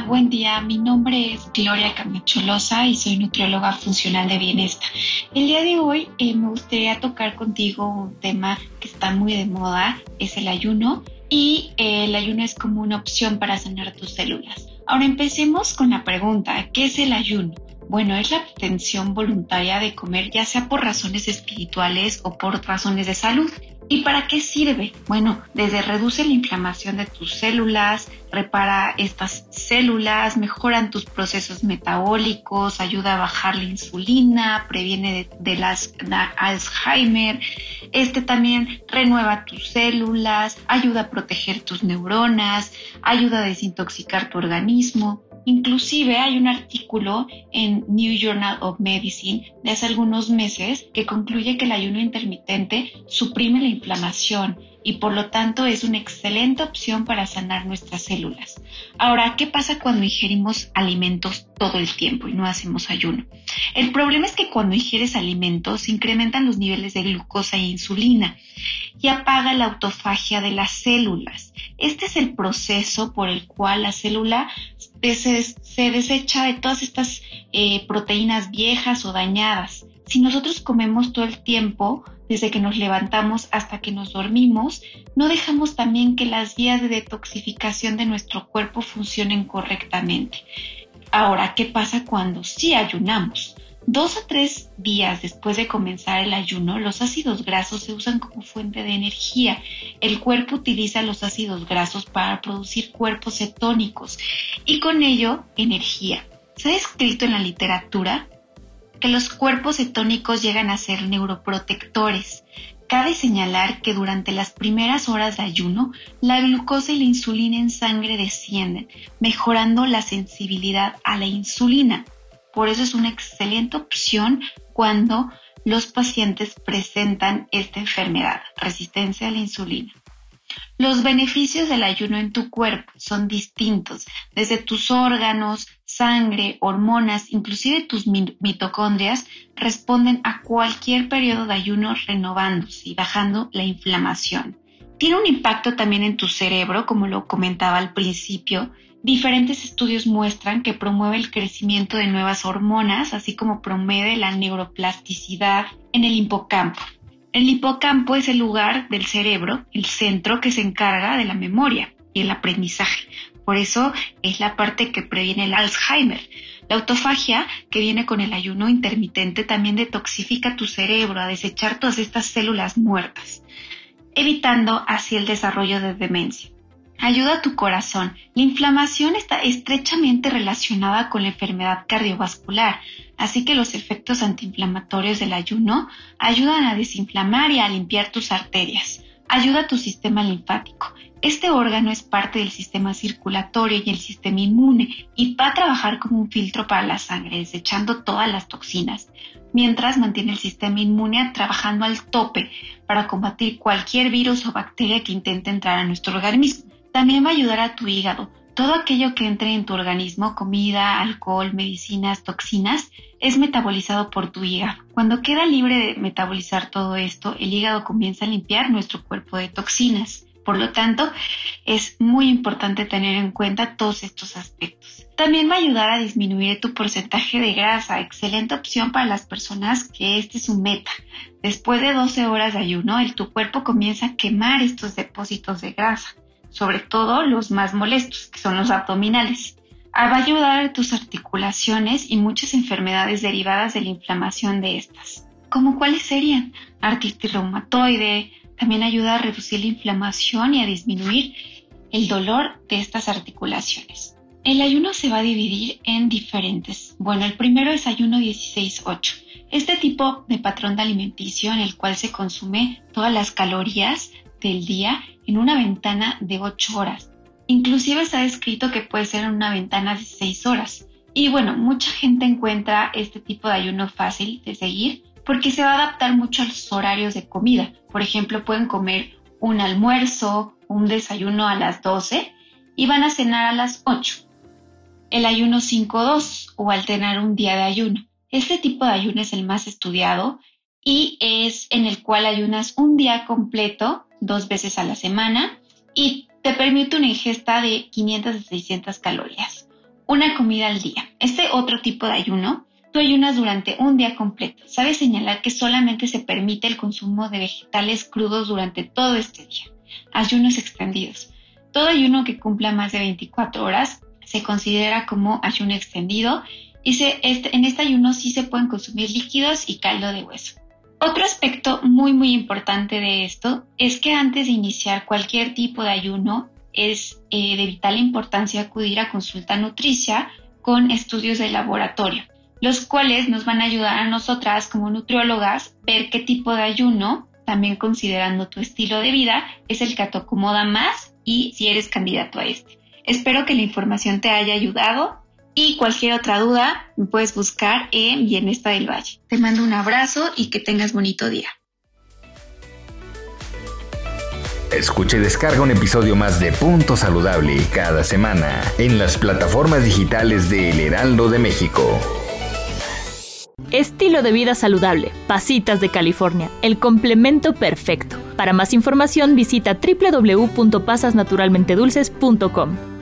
Buen día. Mi nombre es Gloria Camacholosa y soy nutrióloga funcional de bienestar. El día de hoy eh, me gustaría tocar contigo un tema que está muy de moda, es el ayuno y eh, el ayuno es como una opción para sanar tus células. Ahora empecemos con la pregunta, ¿qué es el ayuno? Bueno, es la abstención voluntaria de comer ya sea por razones espirituales o por razones de salud. ¿Y para qué sirve? Bueno, desde reduce la inflamación de tus células, repara estas células, mejoran tus procesos metabólicos, ayuda a bajar la insulina, previene de, las Alzheimer, este también renueva tus células, ayuda a proteger tus neuronas, ayuda a desintoxicar tu organismo. Inclusive hay un artículo en New Journal of Medicine de hace algunos meses que concluye que el ayuno intermitente suprime la inflamación y por lo tanto es una excelente opción para sanar nuestras células. Ahora, ¿qué pasa cuando ingerimos alimentos todo el tiempo y no hacemos ayuno? El problema es que cuando ingieres alimentos incrementan los niveles de glucosa e insulina y apaga la autofagia de las células. Este es el proceso por el cual la célula se, desecha de todas estas eh, proteínas viejas o dañadas. Si nosotros comemos todo el tiempo, desde que nos levantamos hasta que nos dormimos, no dejamos también que las vías de detoxificación de nuestro cuerpo funcionen correctamente. Ahora, ¿qué pasa cuando sí ayunamos? Dos o tres días después de comenzar el ayuno, los ácidos grasos se usan como fuente de energía. El cuerpo utiliza los ácidos grasos para producir cuerpos cetónicos y con ello energía. Se ha descrito en la literatura que los cuerpos cetónicos llegan a ser neuroprotectores. Cabe señalar que durante las primeras horas de ayuno, la glucosa y la insulina en sangre descienden, mejorando la sensibilidad a la insulina. Por eso es una excelente opción cuando los pacientes presentan esta enfermedad, resistencia a la insulina. Los beneficios del ayuno en tu cuerpo son distintos, desde tus órganos, sangre, hormonas, inclusive tus mitocondrias, responden a cualquier periodo de ayuno renovándose y bajando la inflamación. Tiene un impacto también en tu cerebro, como lo comentaba al principio, Diferentes estudios muestran que promueve el crecimiento de nuevas hormonas, así como promueve la neuroplasticidad en el hipocampo. El hipocampo es el lugar del cerebro, el centro que se encarga de la memoria y el aprendizaje. Por eso es la parte que previene el Alzheimer. La autofagia, que viene con el ayuno intermitente, también detoxifica tu cerebro a desechar todas estas células muertas, evitando así el desarrollo de demencia ayuda a tu corazón. La inflamación está estrechamente relacionada con la enfermedad cardiovascular, así que los efectos antiinflamatorios del ayuno ayudan a desinflamar y a limpiar tus arterias. Ayuda a tu sistema linfático. Este órgano es parte del sistema circulatorio y el sistema inmune y va a trabajar como un filtro para la sangre, desechando todas las toxinas, mientras mantiene el sistema inmune trabajando al tope para combatir cualquier virus o bacteria que intente entrar a nuestro organismo. También va a ayudar a tu hígado. Todo aquello que entre en tu organismo, comida, alcohol, medicinas, toxinas, es metabolizado por tu hígado. Cuando queda libre de metabolizar todo esto, el hígado comienza a limpiar nuestro cuerpo de toxinas. Por lo tanto, es muy importante tener en cuenta todos estos aspectos. También va a ayudar a disminuir tu porcentaje de grasa, excelente opción para las personas que este es su meta. Después de 12 horas de ayuno, el, tu cuerpo comienza a quemar estos depósitos de grasa, sobre todo los más molestos, que son los abdominales. Ah, va a ayudar a tus articulaciones y muchas enfermedades derivadas de la inflamación de estas. ¿Cómo cuáles serían? Artritis reumatoide, también ayuda a reducir la inflamación y a disminuir el dolor de estas articulaciones. El ayuno se va a dividir en diferentes. Bueno, el primero es ayuno 16-8. Este tipo de patrón de alimenticio en el cual se consume todas las calorías del día en una ventana de 8 horas. Inclusive está descrito que puede ser en una ventana de 6 horas. Y bueno, mucha gente encuentra este tipo de ayuno fácil de seguir porque se va a adaptar mucho a los horarios de comida. Por ejemplo, pueden comer un almuerzo, un desayuno a las 12 y van a cenar a las 8 el ayuno 5-2 o alternar un día de ayuno. Este tipo de ayuno es el más estudiado y es en el cual ayunas un día completo dos veces a la semana y te permite una ingesta de 500 a 600 calorías, una comida al día. Este otro tipo de ayuno, tú ayunas durante un día completo. Sabes señalar que solamente se permite el consumo de vegetales crudos durante todo este día. Ayunos extendidos. Todo ayuno que cumpla más de 24 horas se considera como ayuno extendido y se, este, en este ayuno sí se pueden consumir líquidos y caldo de hueso. Otro aspecto muy muy importante de esto es que antes de iniciar cualquier tipo de ayuno es eh, de vital importancia acudir a consulta nutricia con estudios de laboratorio, los cuales nos van a ayudar a nosotras como nutriólogas ver qué tipo de ayuno, también considerando tu estilo de vida, es el que te acomoda más y si eres candidato a este. Espero que la información te haya ayudado y cualquier otra duda me puedes buscar en Bienestar del Valle. Te mando un abrazo y que tengas bonito día. Escucha y descarga un episodio más de Punto Saludable cada semana en las plataformas digitales de El Heraldo de México. Estilo de vida saludable, Pasitas de California, el complemento perfecto. Para más información visita www.pasasnaturalmentedulces.com.